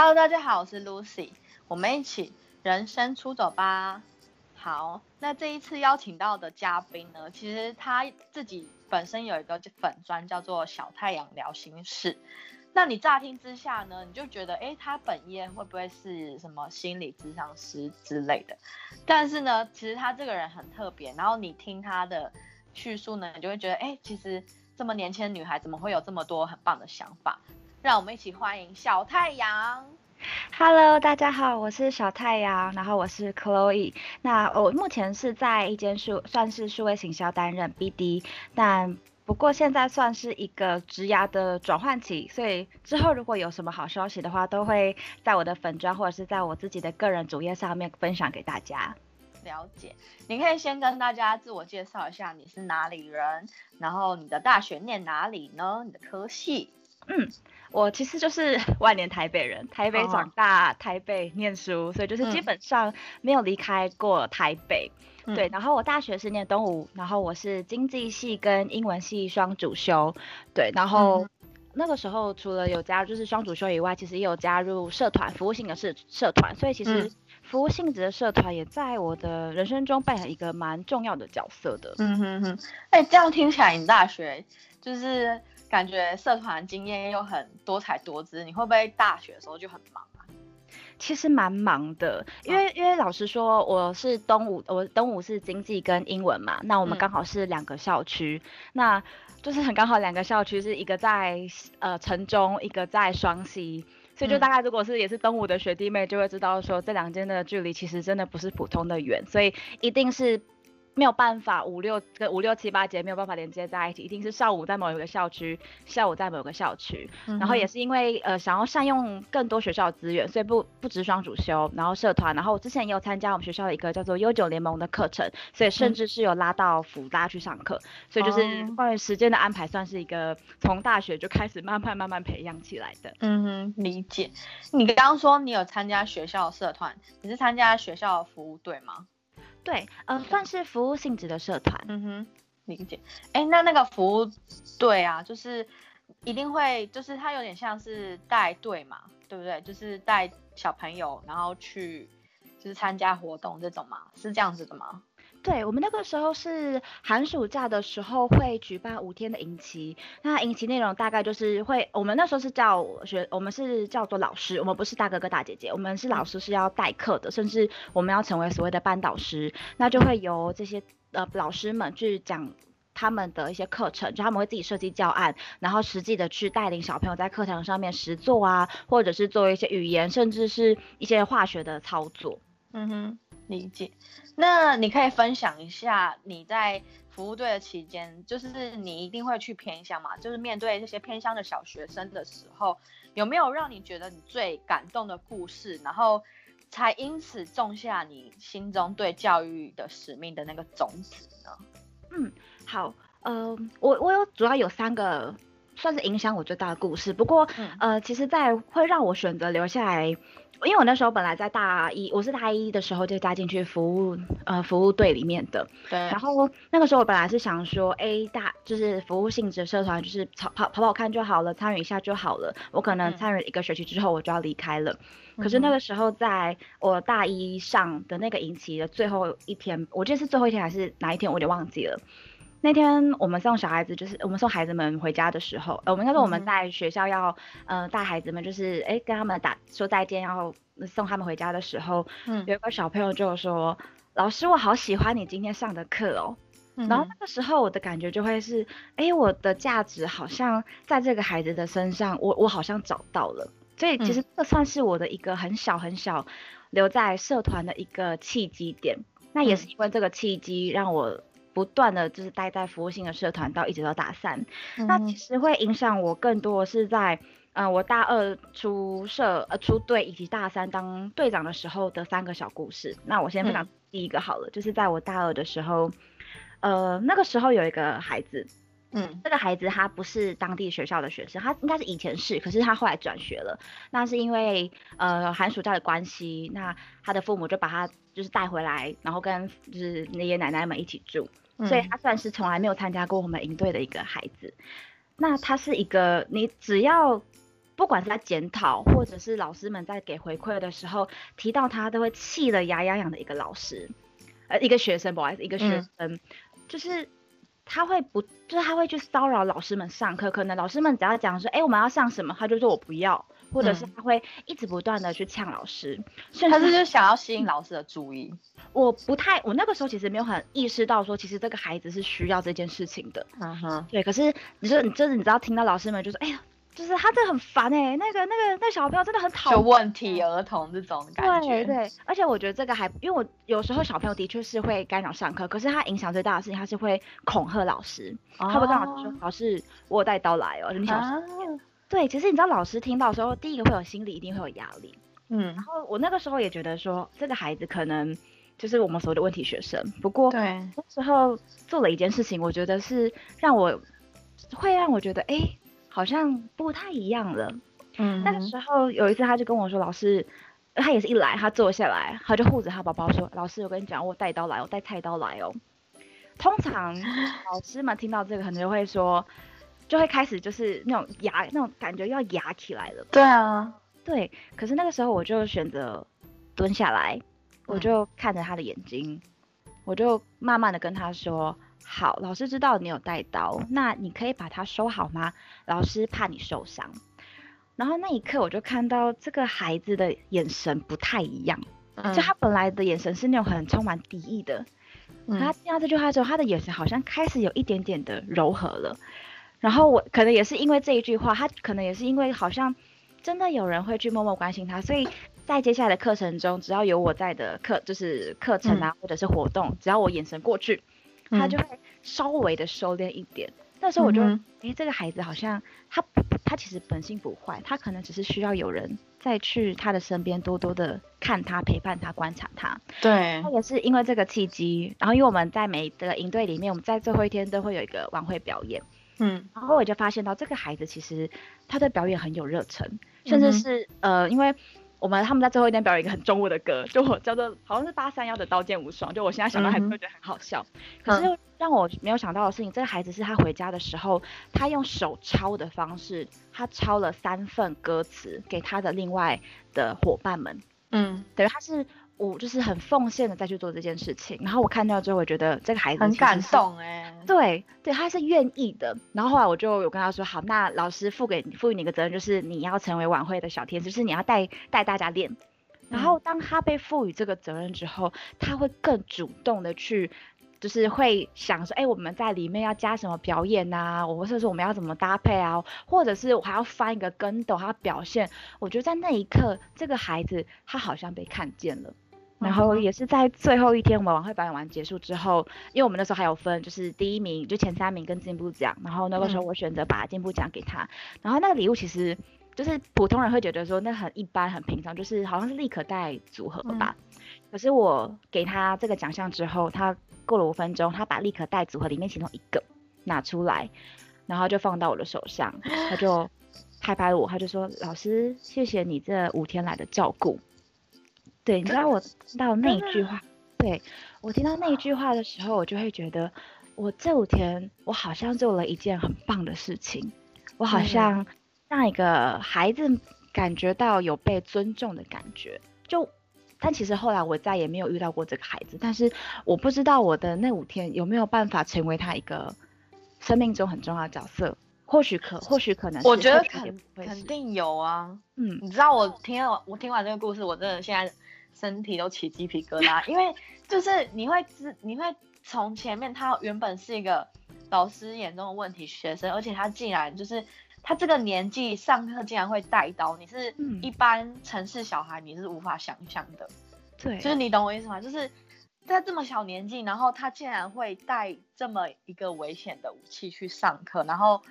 Hello，大家好，我是 Lucy，我们一起人生出走吧。好，那这一次邀请到的嘉宾呢，其实他自己本身有一个粉专叫做小太阳聊心事。那你乍听之下呢，你就觉得，哎，他本业会不会是什么心理咨商师之类的？但是呢，其实他这个人很特别。然后你听他的叙述呢，你就会觉得，哎，其实这么年轻的女孩怎么会有这么多很棒的想法？让我们一起欢迎小太阳。Hello，大家好，我是小太阳，然后我是 Chloe。那我目前是在一间数算是数位行销担任 BD，但不过现在算是一个职涯的转换期，所以之后如果有什么好消息的话，都会在我的粉砖或者是在我自己的个人主页上面分享给大家。了解，你可以先跟大家自我介绍一下你是哪里人，然后你的大学念哪里呢？你的科系？嗯。我其实就是 万年台北人，台北长大，台北念书，所以就是基本上没有离开过台北。对，然后我大学是念东吴，然后我是经济系跟英文系双主修。对，然后那个时候除了有加入就是双主修以外，其实也有加入社团，服务性的社社团。所以其实服务性质的社团也在我的人生中扮演一个蛮重要的角色的。嗯哼哼，哎，这样听起来你大学就是。感觉社团经验又很多彩多姿，你会不会大学的时候就很忙啊？其实蛮忙的，因为因为老实说，我是东吴，我东吴是经济跟英文嘛，那我们刚好是两个校区，那就是很刚好两个校区是一个在呃城中，一个在双溪，所以就大概如果是也是东吴的学弟妹就会知道说这两间的距离其实真的不是普通的远，所以一定是。没有办法五六跟五六七八节没有办法连接在一起，一定是上午在某一个校区，下午在某个校区。然后也是因为呃想要善用更多学校资源，所以不不止双主修，然后社团，然后我之前也有参加我们学校的一个叫做悠久联盟的课程，所以甚至是有拉到辅大去上课。所以就是关于时间的安排，算是一个从大学就开始慢慢慢慢培养起来的。嗯哼，理解。你刚刚说你有参加学校社团，你是参加学校服务队吗？对，呃，算是服务性质的社团。嗯哼，理解。哎，那那个服务队啊，就是一定会，就是他有点像是带队嘛，对不对？就是带小朋友，然后去就是参加活动这种嘛，是这样子的吗？对我们那个时候是寒暑假的时候会举办五天的营期，那营期内容大概就是会，我们那时候是叫学，我们是叫做老师，我们不是大哥哥大姐姐，我们是老师是要代课的，甚至我们要成为所谓的班导师，那就会由这些呃老师们去讲他们的一些课程，就他们会自己设计教案，然后实际的去带领小朋友在课堂上面实做啊，或者是做一些语言，甚至是一些化学的操作。嗯哼。理解，那你可以分享一下你在服务队的期间，就是你一定会去偏乡嘛？就是面对这些偏乡的小学生的时候，有没有让你觉得你最感动的故事，然后才因此种下你心中对教育的使命的那个种子呢？嗯，好，呃，我我有主要有三个算是影响我最大的故事，不过呃，其实，在会让我选择留下来。因为我那时候本来在大一，我是大一的时候就加进去服务，呃，服务队里面的。对。然后那个时候我本来是想说，哎，大就是服务性质社团，就是跑跑跑跑看就好了，参与一下就好了。我可能参与一个学期之后，我就要离开了。可是那个时候，在我大一上的那个营期的最后一天，我记得是最后一天还是哪一天，我有点忘记了。那天我们送小孩子，就是我们送孩子们回家的时候，呃，我们应该说我们在学校要，呃，带孩子们，就是哎跟他们打说再见，然后送他们回家的时候，嗯，有一个小朋友就说：“老师，我好喜欢你今天上的课哦。”然后那个时候我的感觉就会是，哎，我的价值好像在这个孩子的身上，我我好像找到了。所以其实这算是我的一个很小很小留在社团的一个契机点。那也是因为这个契机让我。不断的就是待在服务性的社团，到一直到大三，那其实会影响我更多是在，嗯，我大二出社呃出队以及大三当队长的时候的三个小故事。那我先分享第一个好了，就是在我大二的时候，呃，那个时候有一个孩子。嗯，这个孩子他不是当地学校的学生，他应该是以前是，可是他后来转学了。那是因为呃寒暑假的关系，那他的父母就把他就是带回来，然后跟就是爷爷奶奶们一起住，所以他算是从来没有参加过我们营队的一个孩子。那他是一个你只要不管是在检讨，或者是老师们在给回馈的时候，提到他都会气得牙痒痒的一个老师，呃，一个学生，不好意思，一个学生，就是他会不，就是他会去骚扰老师们上课，可能老师们只要讲说，哎，我们要上什么，他就说我不要。或者是他会一直不断的去呛老师，他是就想要吸引老师的注意。我不太，我那个时候其实没有很意识到说，其实这个孩子是需要这件事情的。嗯哼，对。可是你说，你就是你知道听到老师们就说，哎呀，就是他这很烦哎，那个那个那小朋友真的很讨厌。问题儿童这种感觉。对对，而且我觉得这个还，因为我有时候小朋友的确是会干扰上课，可是他影响最大的事情，他是会恐吓老师。他会跟老师说，老师，我带刀来哦，你小心。对，其实你知道老师听到的时候，第一个会有心理，一定会有压力。嗯，然后我那个时候也觉得说，这个孩子可能就是我们所谓的问题学生。不过，对，那时候做了一件事情，我觉得是让我会让我觉得，哎，好像不太一样了。嗯，那个时候有一次，他就跟我说，老师，他也是一来，他坐下来，他就护着他宝宝说，老师，我跟你讲，我带刀来，我带菜刀来哦。通常 老师们听到这个，可能就会说。就会开始就是那种牙那种感觉要牙起来了。对啊，对。可是那个时候我就选择蹲下来，我就看着他的眼睛，我就慢慢的跟他说：“好，老师知道你有带刀，那你可以把它收好吗？老师怕你受伤。”然后那一刻我就看到这个孩子的眼神不太一样，就他本来的眼神是那种很充满敌意的，他听到这句话之后，他的眼神好像开始有一点点的柔和了。然后我可能也是因为这一句话，他可能也是因为好像真的有人会去默默关心他，所以在接下来的课程中，只要有我在的课，就是课程啊或者是活动，只要我眼神过去，他就会稍微的收敛一点。那时候我就，哎，这个孩子好像他他其实本性不坏，他可能只是需要有人再去他的身边多多的看他、陪伴他、观察他。对。他也是因为这个契机，然后因为我们在每一个营队里面，我们在最后一天都会有一个晚会表演。嗯，然后我就发现到这个孩子其实他对表演很有热忱，甚至是呃，因为我们他们在最后一天表演一个很中物的歌，就我叫做好像是八三幺的《刀剑无双》，就我现在想到还是会觉得很好笑。可是让我没有想到的事情，这个孩子是他回家的时候，他用手抄的方式，他抄了三份歌词给他的另外的伙伴们。嗯，等于他是。我就是很奉献的再去做这件事情，然后我看到之后，我觉得这个孩子很感动哎，对对，他是愿意的。然后后来我就有跟他说，好，那老师赋给赋予你一个责任，就是你要成为晚会的小天使，就是你要带带大家练。然后当他被赋予这个责任之后，他会更主动的去。就是会想说，哎，我们在里面要加什么表演呐？我或者说我们要怎么搭配啊？或者是我还要翻一个跟斗，要表现。我觉得在那一刻，这个孩子他好像被看见了。然后也是在最后一天，我们晚会表演完结束之后，因为我们那时候还有分，就是第一名就前三名跟进步奖。然后那个时候我选择把进步奖给他。然后那个礼物其实就是普通人会觉得说那很一般很平常，就是好像是立可带组合吧。可是我给他这个奖项之后，他过了五分钟，他把立可带组合里面其中一个拿出来，然后就放到我的手上，他就 拍拍我，他就说：“老师，谢谢你这五天来的照顾。”对，你知道我听到那一句话，对我听到那一句话的时候，我就会觉得，我这五天我好像做了一件很棒的事情，我好像让一个孩子感觉到有被尊重的感觉。就，但其实后来我再也没有遇到过这个孩子，但是我不知道我的那五天有没有办法成为他一个生命中很重要的角色。或许可，或许可能，我觉得肯肯定有啊。嗯，你知道我听完我听完这个故事，我真的现在。身体都起鸡皮疙瘩，因为就是你会知，你会从前面他原本是一个老师眼中的问题学生，而且他竟然就是他这个年纪上课竟然会带刀，你是一般城市小孩你是无法想象的。对，就是你懂我意思吗？就是在这么小年纪，然后他竟然会带这么一个危险的武器去上课，然后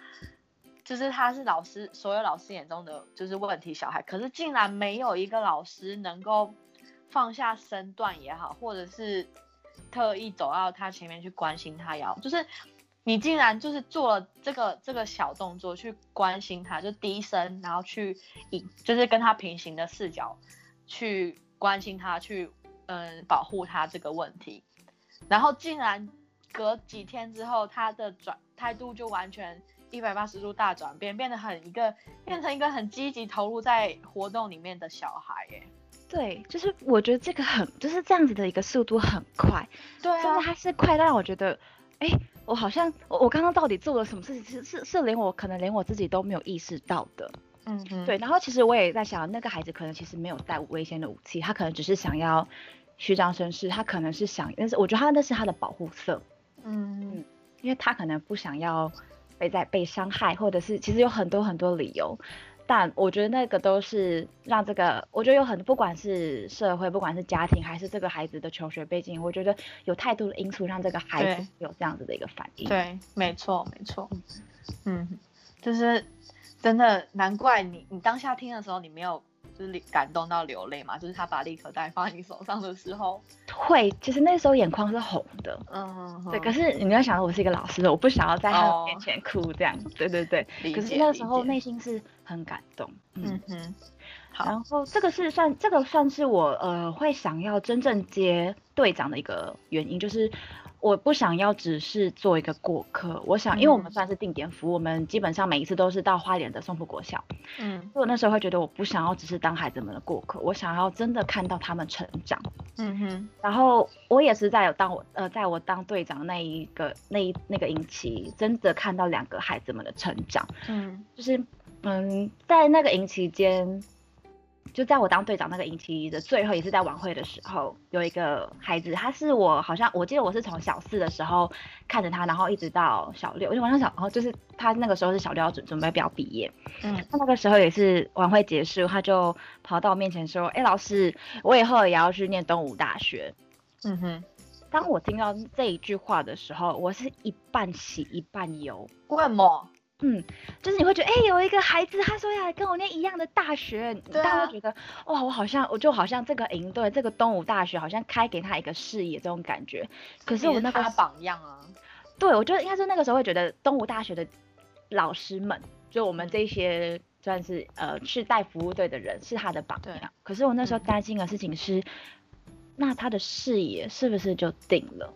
就是他是老师所有老师眼中的就是问题小孩，可是竟然没有一个老师能够。放下身段也好，或者是特意走到他前面去关心他也好，就是你竟然就是做了这个这个小动作去关心他，就低声，然后去以就是跟他平行的视角去关心他，去嗯保护他这个问题，然后竟然隔几天之后，他的转态度就完全一百八十度大转变，变得很一个变成一个很积极投入在活动里面的小孩，耶。对，就是我觉得这个很就是这样子的一个速度很快，对啊，就是它是快到让我觉得，哎，我好像我我刚刚到底做了什么事情，是是是连我可能连我自己都没有意识到的，嗯嗯，对，然后其实我也在想，那个孩子可能其实没有带危险的武器，他可能只是想要虚张声势，他可能是想，但是我觉得他那是他的保护色，嗯。嗯，因为他可能不想要被在被伤害，或者是其实有很多很多理由。但我觉得那个都是让这个，我觉得有很不管是社会，不管是家庭，还是这个孩子的求学背景，我觉得有太多的因素让这个孩子有这样子的一个反应。对，没错，没错。嗯，就是真的难怪你，你当下听的时候，你没有。就是感动到流泪嘛，就是他把立可带放在你手上的时候，会，其实那时候眼眶是红的，嗯，对。可是你要想，我是一个老师，我不想要在他面前哭这样，对对对。可是那时候内心是很感动，嗯哼。好，然后这个是算，这个算是我呃会想要真正接队长的一个原因，就是。我不想要只是做一个过客，我想，因为我们算是定点服务，我们基本上每一次都是到花莲的松浦国小，嗯，所以我那时候会觉得我不想要只是当孩子们的过客，我想要真的看到他们成长，嗯哼，然后我也是在有当我呃在我当队长那一个那一那个营期，真的看到两个孩子们的成长，嗯，就是嗯在那个营期间。就在我当队长那个营期的最后一次在晚会的时候，有一个孩子，他是我好像我记得我是从小四的时候看着他，然后一直到小六，因为晚上小，然后就是他那个时候是小六要准准备要毕业，嗯，他那个时候也是晚会结束，他就跑到我面前说：“哎，老师，我以后也要去念东吴大学。”嗯哼，当我听到这一句话的时候，我是一半喜一半忧。为什么？嗯，就是你会觉得，哎，有一个孩子，他说要跟我念一样的大学，大家会觉得，哇，我好像，我就好像这个营队，这个东吴大学好像开给他一个视野，这种感觉。可是我那个榜样啊，对，我觉得应该是那个时候会觉得东吴大学的老师们，就我们这些算是呃去带服务队的人，是他的榜样。可是我那时候担心的事情是，那他的视野是不是就定了？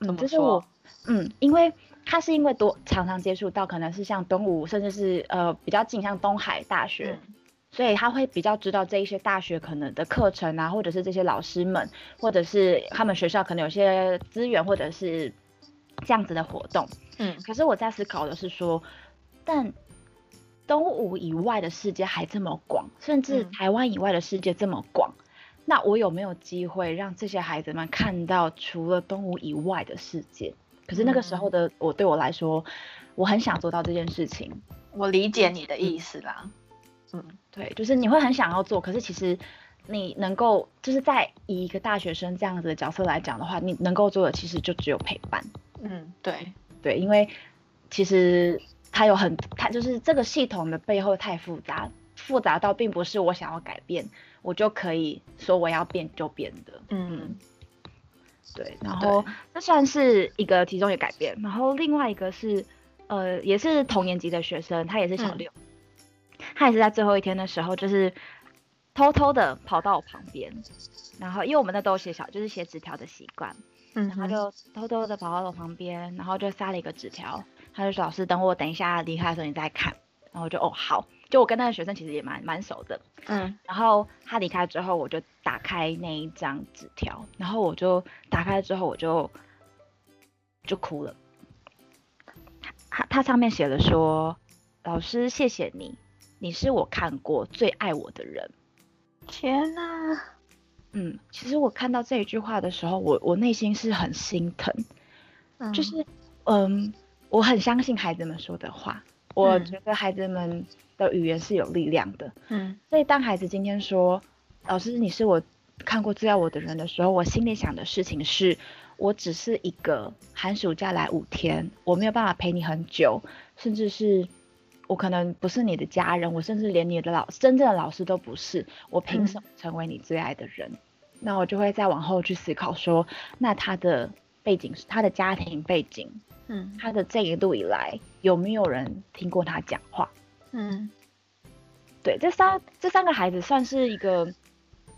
嗯，就是我，嗯，因为。他是因为多常常接触到，可能是像东吴，甚至是呃比较近像东海大学，所以他会比较知道这一些大学可能的课程啊，或者是这些老师们，或者是他们学校可能有些资源，或者是这样子的活动。嗯，可是我在思考的是说，但东吴以外的世界还这么广，甚至台湾以外的世界这么广，那我有没有机会让这些孩子们看到除了东吴以外的世界？可是那个时候的我，对我来说，我很想做到这件事情。我理解你的意思啦。嗯，对，就是你会很想要做，可是其实你能够就是在以一个大学生这样子的角色来讲的话，你能够做的其实就只有陪伴。嗯，对对，因为其实它有很，它就是这个系统的背后太复杂，复杂到并不是我想要改变，我就可以说我要变就变的。嗯。对，然后。这算是一个其中的改变，然后另外一个是，呃，也是同年级的学生，他也是小六，他也是在最后一天的时候，就是偷偷的跑到我旁边，然后因为我们那都写小，就是写纸条的习惯，嗯，然后就偷偷的跑到我旁边，然后就塞了一个纸条，他就说老师等我等一下离开的时候你再看，然后我就哦好。就我跟那个学生其实也蛮蛮熟的，嗯，然后他离开之后，我就打开那一张纸条，然后我就打开之后我就就哭了。他他上面写了说：“老师，谢谢你，你是我看过最爱我的人。”天哪！嗯，其实我看到这一句话的时候，我我内心是很心疼，就是嗯，我很相信孩子们说的话，我觉得孩子们。的语言是有力量的，嗯，所以当孩子今天说老师你是我看过最爱我的人的时候，我心里想的事情是，我只是一个寒暑假来五天，我没有办法陪你很久，甚至是我可能不是你的家人，我甚至连你的老真正的老师都不是，我凭什么成为你最爱的人？那我就会再往后去思考说，那他的背景是他的家庭背景，嗯，他的这一路以来有没有人听过他讲话？嗯，对，这三这三个孩子算是一个，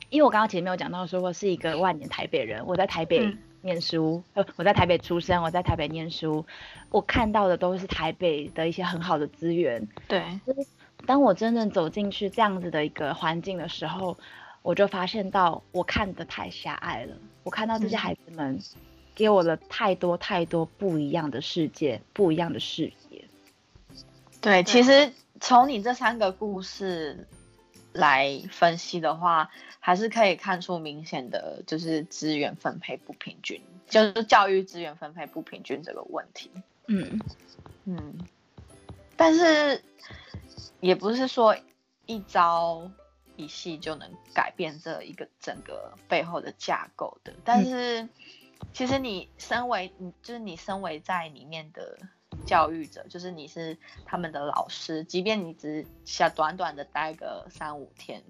因为我刚刚前面有讲到说我是一个万年台北人，我在台北念书，呃，我在台北出生，我在台北念书，我看到的都是台北的一些很好的资源。对，当我真正走进去这样子的一个环境的时候，我就发现到我看的太狭隘了。我看到这些孩子们给我了太多太多不一样的世界，不一样的视野。对，其实从你这三个故事来分析的话，还是可以看出明显的就是资源分配不平均，就是教育资源分配不平均这个问题。嗯嗯，但是也不是说一招一戏就能改变这一个整个背后的架构的。但是其实你身为你就是你身为在里面的。教育者就是你是他们的老师，即便你只想短短的待个三五天，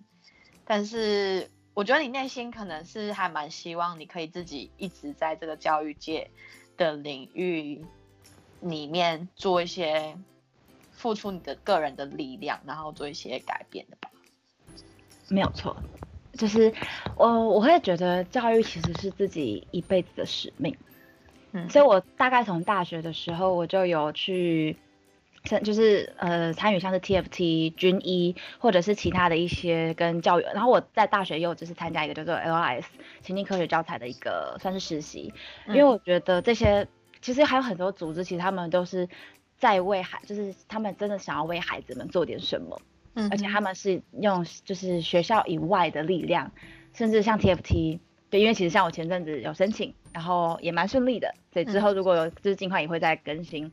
但是我觉得你内心可能是还蛮希望你可以自己一直在这个教育界的领域里面做一些付出你的个人的力量，然后做一些改变的吧。没有错，就是我我会觉得教育其实是自己一辈子的使命。嗯所以，我大概从大学的时候，我就有去，就是呃参与像是 TFT 军医，或者是其他的一些跟教育。然后我在大学又就是参加一个叫做 LIS 情境科学教材的一个算是实习，因为我觉得这些其实还有很多组织，其实他们都是在为孩，就是他们真的想要为孩子们做点什么，嗯，而且他们是用就是学校以外的力量，甚至像 TFT。对，因为其实像我前阵子有申请，然后也蛮顺利的，所以之后如果有就是尽快也会再更新。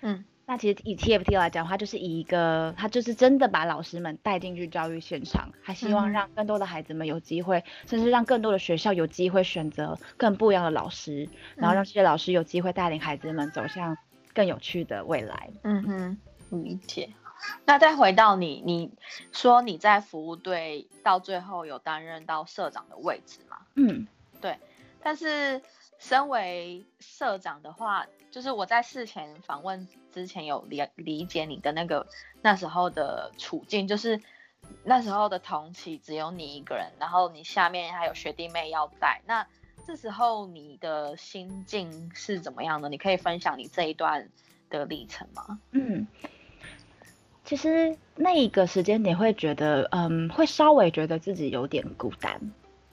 嗯，那其实以 TFT 来讲的话，就是以一个他就是真的把老师们带进去教育现场，还希望让更多的孩子们有机会，甚至让更多的学校有机会选择更不一样的老师，然后让这些老师有机会带领孩子们走向更有趣的未来。嗯哼，理解。那再回到你，你说你在服务队到最后有担任到社长的位置吗？嗯，对。但是身为社长的话，就是我在事前访问之前有理理解你的那个那时候的处境，就是那时候的同期只有你一个人，然后你下面还有学弟妹要带。那这时候你的心境是怎么样的？你可以分享你这一段的历程吗？嗯。其实那一个时间点会觉得，嗯，会稍微觉得自己有点孤单，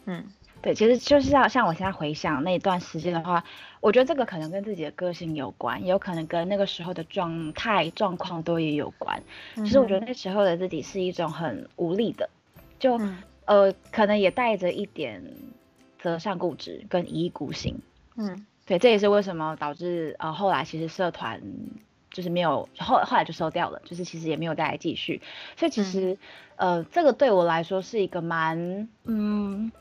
嗯，对，其实就是要像我现在回想那一段时间的话，我觉得这个可能跟自己的个性有关，也有可能跟那个时候的状态状况都也有关。其实我觉得那时候的自己是一种很无力的，就呃，可能也带着一点择善固执跟一意孤行，嗯，对，这也是为什么导致呃后来其实社团。就是没有后后来就收掉了，就是其实也没有再来继续，所以其实呃这个对我来说是一个蛮嗯，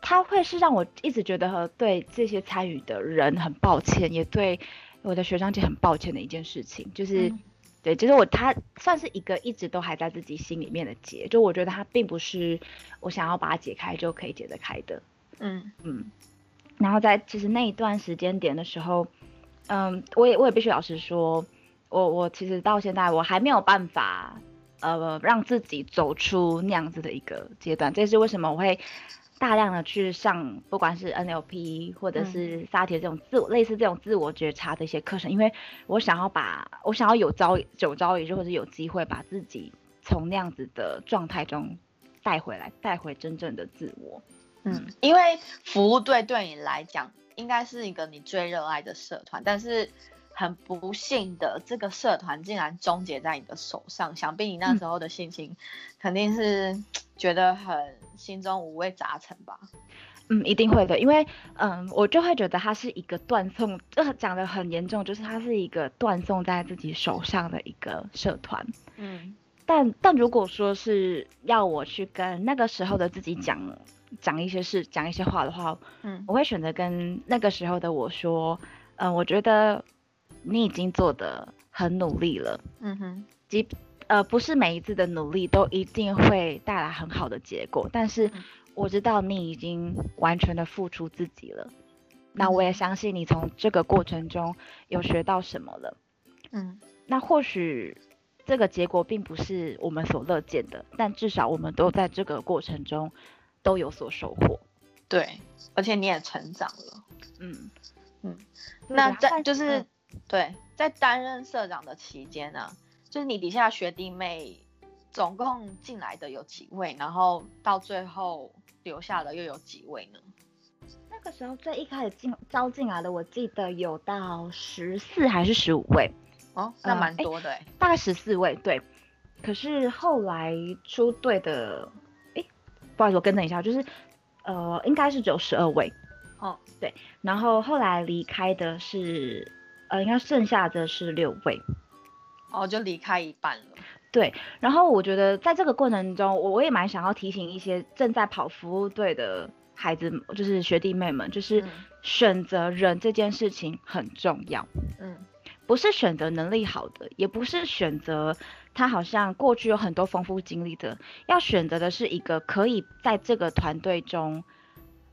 他会是让我一直觉得和对这些参与的人很抱歉，也对我的学长姐很抱歉的一件事情，就是对，就是我他算是一个一直都还在自己心里面的结，就我觉得他并不是我想要把它解开就可以解得开的，嗯。嗯，然后在其实那一段时间点的时候，嗯，我也我也必须老实说。我我其实到现在我还没有办法，呃，让自己走出那样子的一个阶段。这是为什么我会大量的去上，不管是 NLP 或者是萨提这种自我类似这种自我觉察的一些课程，因为我想要把我想要有朝有朝一日或者有机会把自己从那样子的状态中带回来，带回真正的自我。嗯，因为服务队对你来讲应该是一个你最热爱的社团，但是。很不幸的，这个社团竟然终结在你的手上，想必你那时候的心情肯定是觉得很心中五味杂陈吧？嗯，一定会的，因为嗯，我就会觉得它是一个断送，这讲的很严重，就是它是一个断送在自己手上的一个社团。嗯，但但如果说是要我去跟那个时候的自己讲讲一些事，讲一些话的话，嗯，我会选择跟那个时候的我说，嗯，我觉得。你已经做的很努力了，嗯哼，即呃不是每一次的努力都一定会带来很好的结果，但是我知道你已经完全的付出自己了，那我也相信你从这个过程中有学到什么了，嗯，那或许这个结果并不是我们所乐见的，但至少我们都在这个过程中都有所收获，对，而且你也成长了。嗯。嗯，那在就是对，在担任社长的期间呢，就是你底下学弟妹总共进来的有几位，然后到最后留下的又有几位呢？那个时候最一开始进招进来的，我记得有到十四还是十五位。哦，那蛮多的，大概十四位，对。可是后来出队的，哎，不好意思，我更正一下，就是，呃，应该是只有十二位。哦，对。然后后来离开的是，呃，应该剩下的是六位。哦，就离开一半了。对。然后我觉得在这个过程中，我我也蛮想要提醒一些正在跑服务队的孩子，就是学弟妹们，就是选择人这件事情很重要。嗯。不是选择能力好的，也不是选择他好像过去有很多丰富经历的，要选择的是一个可以在这个团队中，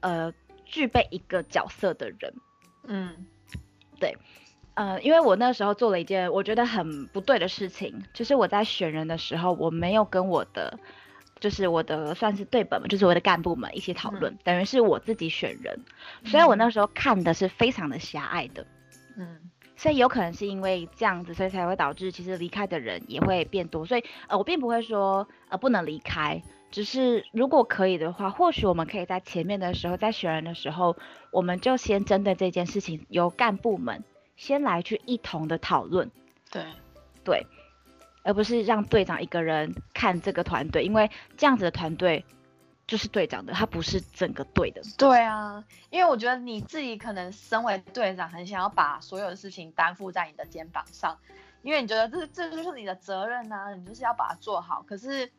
呃，具备一个角色的人。嗯，对，呃，因为我那时候做了一件我觉得很不对的事情，就是我在选人的时候，我没有跟我的，就是我的算是对本嘛，就是我的干部们一起讨论，等于是我自己选人，所以我那时候看的是非常的狭隘的。嗯。所以有可能是因为这样子，所以才会导致其实离开的人也会变多。所以呃，我并不会说呃不能离开，只是如果可以的话，或许我们可以在前面的时候，在选人的时候，我们就先针对这件事情，由干部们先来去一同的讨论。对对，而不是让队长一个人看这个团队，因为这样子的团队。就是队长的，他不是整个队的。对啊，因为我觉得你自己可能身为队长，很想要把所有的事情担负在你的肩膀上，因为你觉得这这就是你的责任呐，你就是要把它做好。可是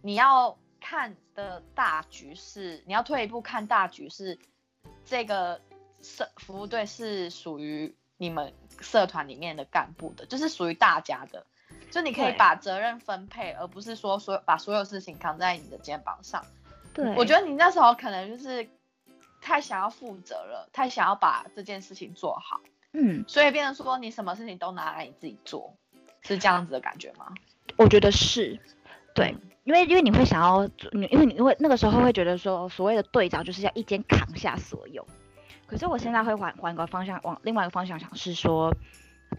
你要看的大局是，你要退一步看大局是，这个是服务队是属于你们社团里面的干部的，就是属于大家的，就你可以把责任分配，而不是说所把所有事情扛在你的肩膀上。对，我觉得你那时候可能就是太想要负责了，太想要把这件事情做好，嗯，所以变成说你什么事情都拿来你自己做，是这样子的感觉吗？我觉得是，对，因为因为你会想要，你因为你因为那个时候会觉得说，所谓的队长就是要一肩扛下所有，可是我现在会换换个方向，往另外一个方向想，是说，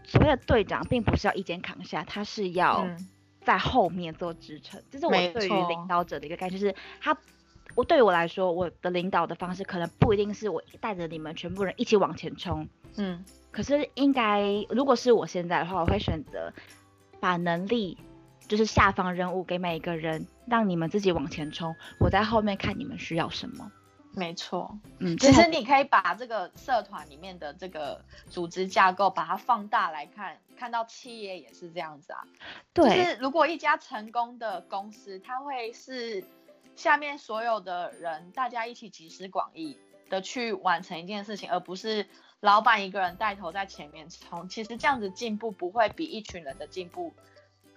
所谓的队长并不是要一肩扛下，他是要在后面做支撑，这是我对于领导者的一个概念，就是他。我对于我来说，我的领导的方式可能不一定是我带着你们全部人一起往前冲，嗯，可是应该如果是我现在的话，我会选择把能力就是下方任务给每一个人，让你们自己往前冲，我在后面看你们需要什么。没错，嗯，其实你可以把这个社团里面的这个组织架构把它放大来看，看到企业也是这样子啊。对，就是如果一家成功的公司，它会是。下面所有的人，大家一起集思广益的去完成一件事情，而不是老板一个人带头在前面冲。其实这样子进步不会比一群人的进步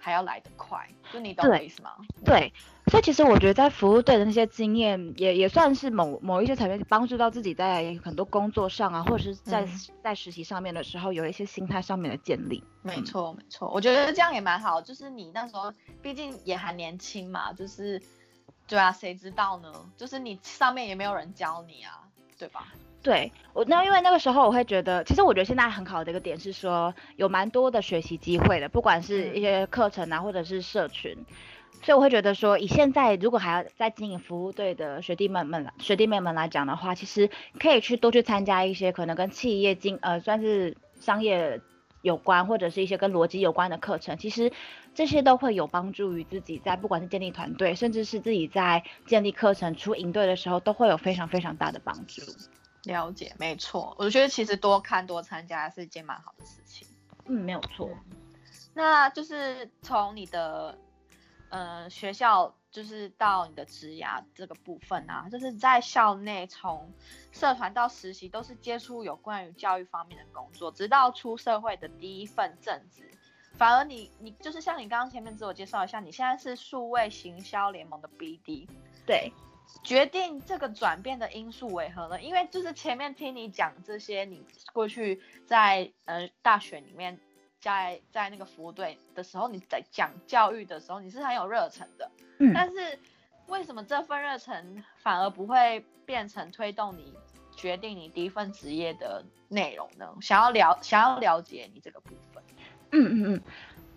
还要来得快。就你懂我意思吗？对，所以其实我觉得在服务队的那些经验，也也算是某某一些层面帮助到自己在很多工作上啊，或者是在在实习上面的时候，有一些心态上面的建立。没错，没错，我觉得这样也蛮好。就是你那时候毕竟也还年轻嘛，就是。对啊，谁知道呢？就是你上面也没有人教你啊，对吧？对我那因为那个时候我会觉得，其实我觉得现在很好的一个点是说，有蛮多的学习机会的，不管是一些课程啊，或者是社群，所以我会觉得说，以现在如果还要在经营服务队的学弟们们、学弟妹们来讲的话，其实可以去多去参加一些可能跟企业经呃算是商业。有关或者是一些跟逻辑有关的课程，其实这些都会有帮助于自己在不管是建立团队，甚至是自己在建立课程出营队的时候，都会有非常非常大的帮助。了解，没错，我觉得其实多看多参加是一件蛮好的事情。嗯，没有错。那就是从你的呃学校。就是到你的职涯这个部分啊，就是在校内从社团到实习都是接触有关于教育方面的工作，直到出社会的第一份正职，反而你你就是像你刚刚前面自我介绍一下，你现在是数位行销联盟的 BD，对，决定这个转变的因素为何呢？因为就是前面听你讲这些，你过去在呃大学里面。在在那个服务队的时候，你在讲教育的时候，你是很有热忱的。嗯。但是为什么这份热忱反而不会变成推动你决定你第一份职业的内容呢？想要了想要了解你这个部分。嗯嗯嗯，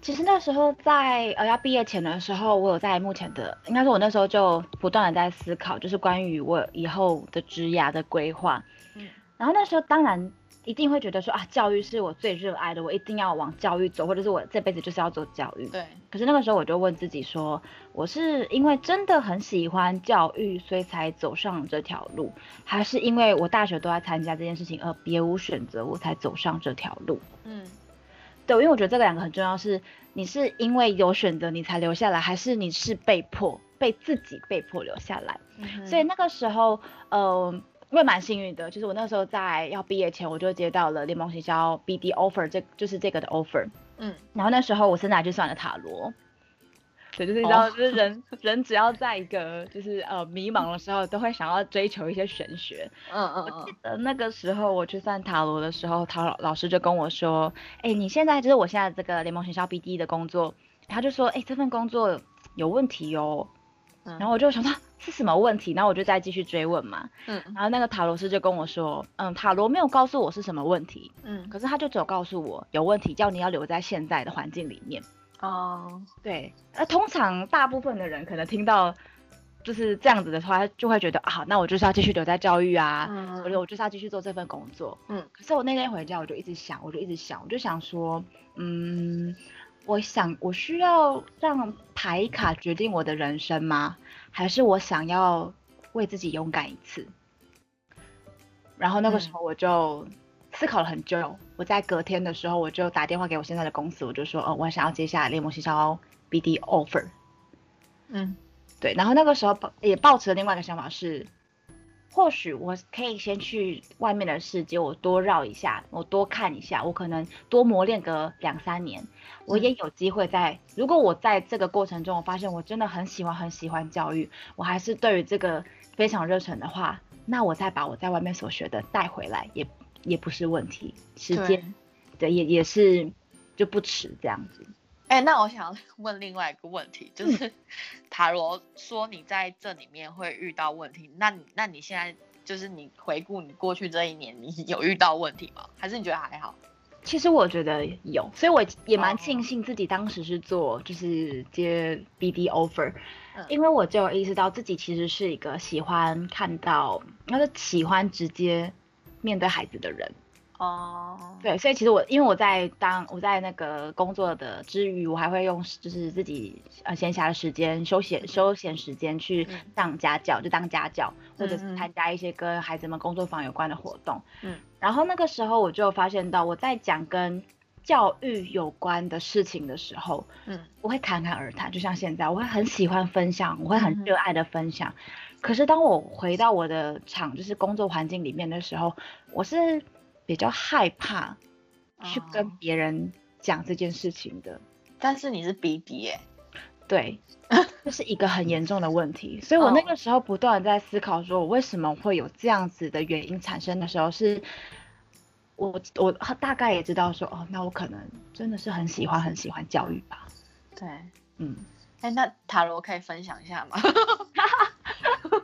其实那时候在呃要毕业前的时候，我有在目前的，应该说我那时候就不断的在思考，就是关于我以后的职涯的规划。嗯，然后那时候当然。一定会觉得说啊，教育是我最热爱的，我一定要往教育走，或者是我这辈子就是要做教育。对。可是那个时候我就问自己说，我是因为真的很喜欢教育，所以才走上这条路，还是因为我大学都在参加这件事情而别无选择，我才走上这条路？嗯，对，因为我觉得这个两个很重要，是你是因为有选择你才留下来，还是你是被迫被自己被迫留下来？所以那个时候，呃。我也蛮幸运的，就是我那时候在要毕业前，我就接到了联盟行销 BD offer，这就是这个的 offer。嗯，然后那时候我甚至还去算了塔罗。对，就是你知道，就是人 人只要在一个就是呃迷茫的时候，都会想要追求一些玄学。嗯嗯嗯。我记得那个时候我去算塔罗的时候，塔老老师就跟我说：“哎，你现在就是我现在这个联盟学校 BD 的工作，他就说：哎，这份工作有问题哦。”然后我就想到。是什么问题？然后我就再继续追问嘛。嗯。然后那个塔罗师就跟我说，嗯，塔罗没有告诉我是什么问题。嗯。可是他就只有告诉我有问题，叫你要留在现在的环境里面。哦。对。那通常大部分的人可能听到就是这样子的话，就会觉得啊，那我就是要继续留在教育啊。嗯。我我就是要继续做这份工作。嗯。可是我那天回家，我就一直想，我就一直想，我就想说，嗯，我想我需要让牌卡决定我的人生吗？还是我想要为自己勇敢一次，然后那个时候我就思考了很久。我在隔天的时候，我就打电话给我现在的公司，我就说，哦，我想要接下联盟营销 BD offer。嗯，对。然后那个时候也抱持了另外一个想法是。或许我可以先去外面的世界，我多绕一下，我多看一下，我可能多磨练个两三年，我也有机会在。如果我在这个过程中，我发现我真的很喜欢很喜欢教育，我还是对于这个非常热忱的话，那我再把我在外面所学的带回来，也也不是问题。时间，对，也也是就不迟这样子。哎，那我想 问另外一个问题，就是塔罗说你在这里面会遇到问题，那你那你现在就是你回顾你过去这一年，你有遇到问题吗？还是你觉得还好？其实我觉得有，所以我也蛮庆幸自己当时是做就是接 BD offer，因为我就意识到自己其实是一个喜欢看到，那个喜欢直接面对孩子的人。哦，对，所以其实我因为我在当我在那个工作的之余，我还会用就是自己呃闲暇的时间、休闲休闲时间去上家教，就当家教，或者是参加一些跟孩子们工作坊有关的活动。嗯，然后那个时候我就发现到我在讲跟教育有关的事情的时候，嗯，我会侃侃而谈，就像现在，我会很喜欢分享，我会很热爱的分享。可是当我回到我的厂，就是工作环境里面的时候，我是。比较害怕去跟别人讲这件事情的，但是你是 BD 耶，对，这是一个很严重的问题，所以我那个时候不断在思考，说我为什么会有这样子的原因产生的时候，是我我大概也知道说，哦，那我可能真的是很喜欢很喜欢教育吧，对，嗯，哎，那塔罗可以分享一下吗？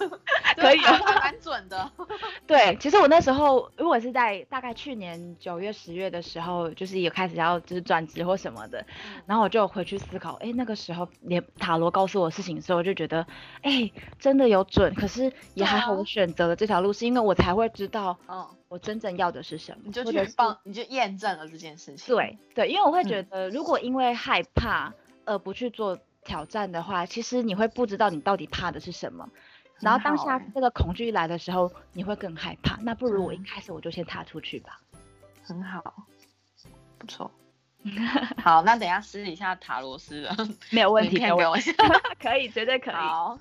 可以啊，蛮准的。对，其实我那时候，如果是在大概去年九月、十月的时候，就是也开始要就是转职或什么的，然后我就回去思考，哎，那个时候连塔罗告诉我事情的时候，我就觉得，哎，真的有准。可是也还好，我选择了这条路，是因为我才会知道，嗯，我真正要的是什么。你就去帮，你就验证了这件事情。对对，因为我会觉得，如果因为害怕而不去做挑战的话，其实你会不知道你到底怕的是什么。然后当下这个恐惧来的时候，你会更害怕。那不如我一开始我就先踏出去吧。很好，不错。好，那等下私底下塔罗斯的没有问题，没有问题，可以，绝对可以。好，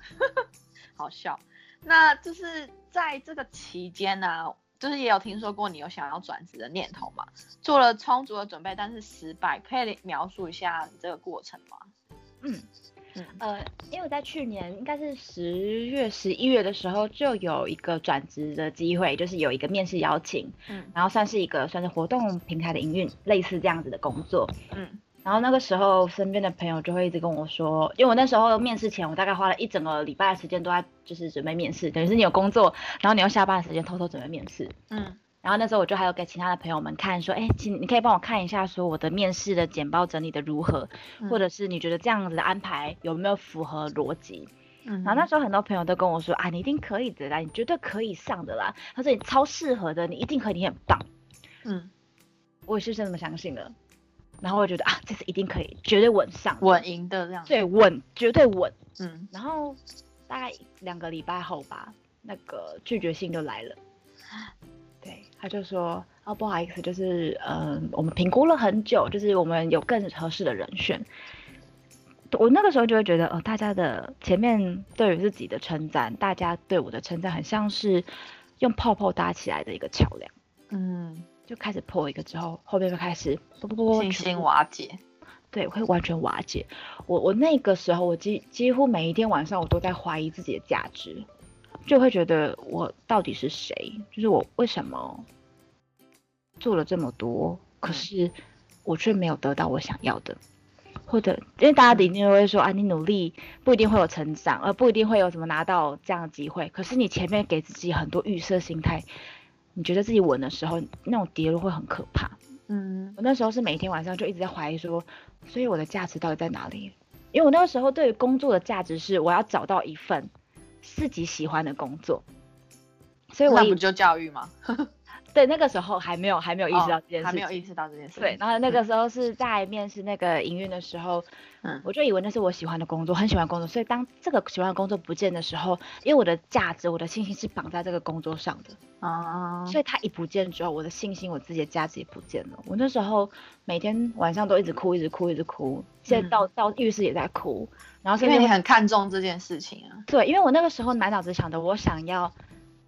好笑。那就是在这个期间呢，就是也有听说过你有想要转职的念头嘛？做了充足的准备，但是失败，可以描述一下你这个过程吗？嗯。呃，因为我在去年应该是十月、十一月的时候就有一个转职的机会，就是有一个面试邀请，嗯，然后算是一个算是活动平台的营运，类似这样子的工作，嗯，然后那个时候身边的朋友就会一直跟我说，因为我那时候面试前，我大概花了一整个礼拜的时间都在就是准备面试，等于是你有工作，然后你要下班的时间偷偷准备面试。嗯。然后那时候我就还有给其他的朋友们看，说，哎，请你可以帮我看一下，说我的面试的简报整理的如何，或者是你觉得这样子的安排有没有符合逻辑？嗯。然后那时候很多朋友都跟我说，啊，你一定可以的啦，你绝对可以上的啦，他说你超适合的，你一定可以，你很棒。嗯。我也是这么相信的。然后我觉得啊，这次一定可以，绝对稳上，稳赢的这样。对，稳，绝对稳。嗯。然后大概两个礼拜后吧，那个拒绝信就来了。对，他就说，哦，不好意思，就是嗯，我们评估了很久，就是我们有更合适的人选。我那个时候就会觉得，哦，大家的前面对于自己的称赞，大家对我的称赞，很像是用泡泡搭起来的一个桥梁。嗯。就开始破一个之后，后面就开始不不不信心瓦解，对，会完全瓦解。我我那个时候，我几几乎每一天晚上，我都在怀疑自己的价值，就会觉得我到底是谁？就是我为什么做了这么多，可是我却没有得到我想要的？或者因为大家一定会说啊，你努力不一定会有成长，而不一定会有什么拿到这样的机会。可是你前面给自己很多预设心态。你觉得自己稳的时候，那种跌落会很可怕。嗯，我那时候是每天晚上就一直在怀疑说，所以我的价值到底在哪里？因为我那个时候对于工作的价值是，我要找到一份自己喜欢的工作。所以我不就教育吗？对，那个时候还没有还没有意识到这件事，还没有意识到这件事。对，然后那个时候是在面试那个营运的时候，嗯，我就以为那是我喜欢的工作，很喜欢工作。所以当这个喜欢的工作不见的时候，因为我的价值、我的信心是绑在这个工作上的啊，所以它一不见之后，我的信心、我自己的价值也不见了。我那时候每天晚上都一直哭，一直哭，一直哭，现在到到浴室也在哭。然后因为你很看重这件事情啊。对，因为我那个时候满脑子想的，我想要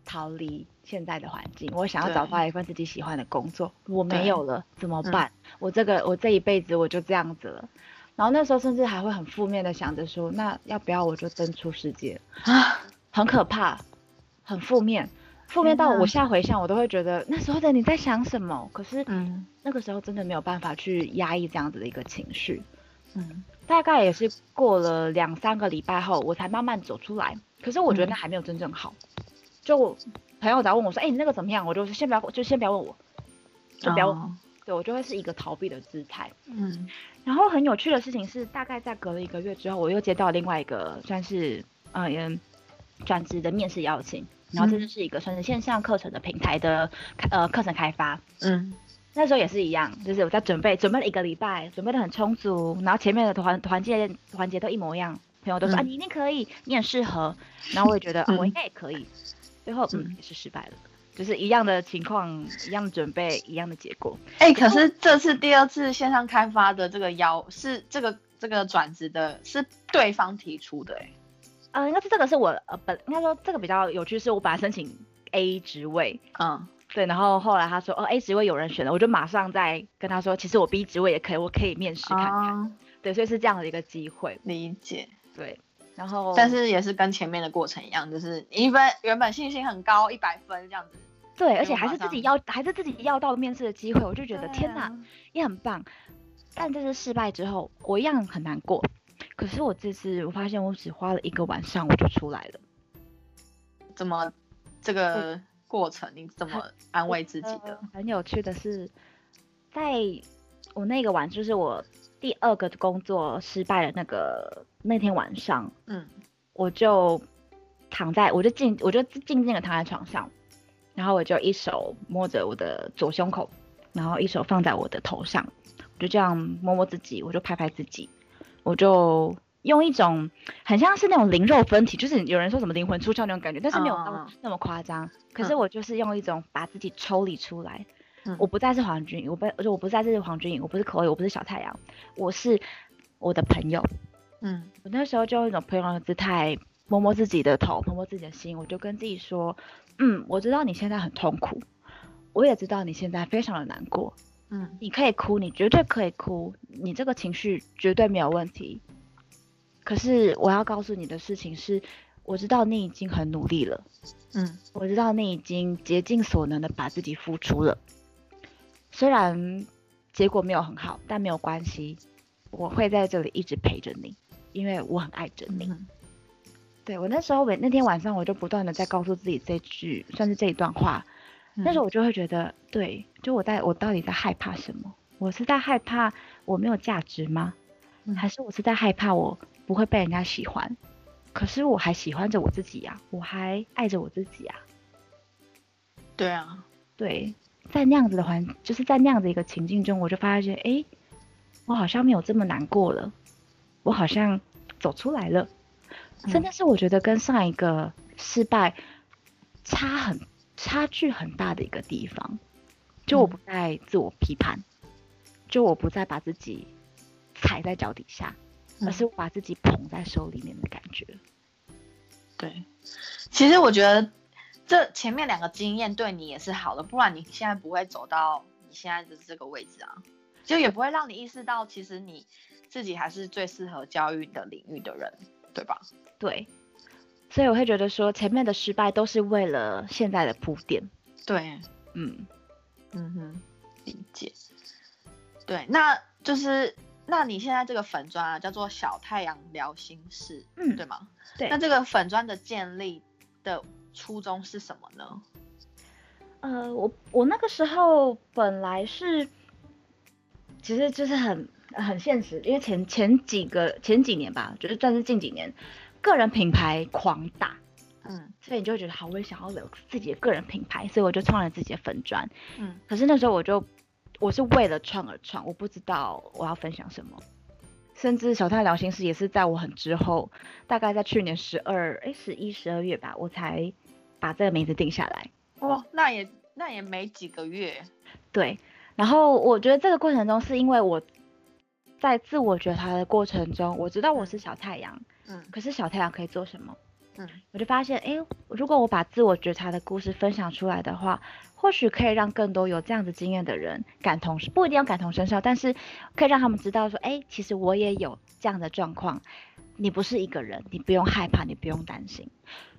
逃离。现在的环境，我想要找到一份自己喜欢的工作，我没有了怎么办？我这个我这一辈子我就这样子了。然后那时候甚至还会很负面的想着说，那要不要我就登出世界啊？很可怕，很负面，负面到我现在回想，我都会觉得那时候的你在想什么？可是，嗯，那个时候真的没有办法去压抑这样子的一个情绪。嗯，大概也是过了两三个礼拜后，我才慢慢走出来。可是我觉得那还没有真正好，就。朋友只要问我说：“哎，你那个怎么样？”我就先不要，就先不要问我，就不要问。对我就会是一个逃避的姿态。嗯。然后很有趣的事情是，大概在隔了一个月之后，我又接到另外一个算是嗯转职的面试邀请。然后这就是一个算是线上课程的平台的呃课程开发。嗯。那时候也是一样，就是我在准备，准备了一个礼拜，准备的很充足。然后前面的团团建环节都一模一样，朋友都说啊你一定可以，你很适合。然后我也觉得啊我应该也可以。最后嗯也是失败了，就是一样的情况，一样的准备，一样的结果。哎，可是这次第二次线上开发的这个邀是这个这个转职的是对方提出的哎，呃，应该是这个是我呃本应该说这个比较有趣，是我本来申请 A 职位，嗯，对，然后后来他说哦 A 职位有人选了，我就马上再跟他说，其实我 B 职位也可以，我可以面试看看，对，所以是这样的一个机会，理解，对。然后，但是也是跟前面的过程一样，就是一分原本信心很高，一百分这样子。对，而且还是自己要，还是自己要到面试的机会，我就觉得天哪，也很棒。但这次失败之后，我一样很难过。可是我这次我发现，我只花了一个晚上我就出来了。怎么这个过程你怎么安慰自己的？很有趣的是，在我那个晚，就是我第二个工作失败的那个。那天晚上，嗯，我就躺在，我就静，我就静静的躺在床上，然后我就一手摸着我的左胸口，然后一手放在我的头上，我就这样摸摸自己，我就拍拍自己，我就用一种很像是那种灵肉分体，就是有人说什么灵魂出窍那种感觉，但是没有那么那么夸张。可是我就是用一种把自己抽离出来，我不再是黄君颖，我不，而且我不再是黄君颖，我不是可以，我不是小太阳，我是我的朋友。嗯，我那时候就用一种朋友的姿态摸摸自己的头，摸摸自己的心，我就跟自己说，嗯，我知道你现在很痛苦，我也知道你现在非常的难过，嗯，你可以哭，你绝对可以哭，你这个情绪绝对没有问题。可是我要告诉你的事情是，我知道你已经很努力了，嗯，我知道你已经竭尽所能的把自己付出了，虽然结果没有很好，但没有关系。我会在这里一直陪着你，因为我很爱着你。对我那时候，我那天晚上我就不断的在告诉自己这句，算是这一段话。那时候我就会觉得，对，就我在我到底在害怕什么？我是在害怕我没有价值吗？还是我是在害怕我不会被人家喜欢？可是我还喜欢着我自己呀，我还爱着我自己呀。对啊，对，在那样子的环，就是在那样的一个情境中，我就发现，哎，我好像没有这么难过了，我好像走出来了。真的是我觉得跟上一个失败差很差距很大的一个地方，就我不再自我批判，就我不再把自己踩在脚底下，而是我把自己捧在手里面的感觉。对，其实我觉得这前面两个经验对你也是好的，不然你现在不会走到你现在的这个位置啊，就也不会让你意识到其实你自己还是最适合教育的领域的人，对吧？对，所以我会觉得说前面的失败都是为了现在的铺垫。对，嗯嗯哼，理解。对，那就是那你现在这个粉砖啊，叫做小太阳聊心事，嗯，对吗？对。那这个粉砖的建立的初衷是什么呢？呃，我我那个时候本来是，其实就是很很现实，因为前前几个前几年吧，就是算是近几年。个人品牌狂打，嗯，所以你就会觉得好，我也想要有自己的个人品牌，所以我就创了自己的粉砖，嗯，可是那时候我就我是为了创而创，我不知道我要分享什么，甚至小太聊心事也是在我很之后，大概在去年十二哎十一十二月吧，我才把这个名字定下来。哦，那也那也没几个月，对，然后我觉得这个过程中是因为我在自我觉察的过程中，我知道我是小太阳。嗯，可是小太阳可以做什么？嗯，我就发现，哎，如果我把自我觉察的故事分享出来的话，或许可以让更多有这样子经验的人感同，不一定要感同身受，但是可以让他们知道说，哎，其实我也有这样的状况，你不是一个人，你不用害怕，你不用担心。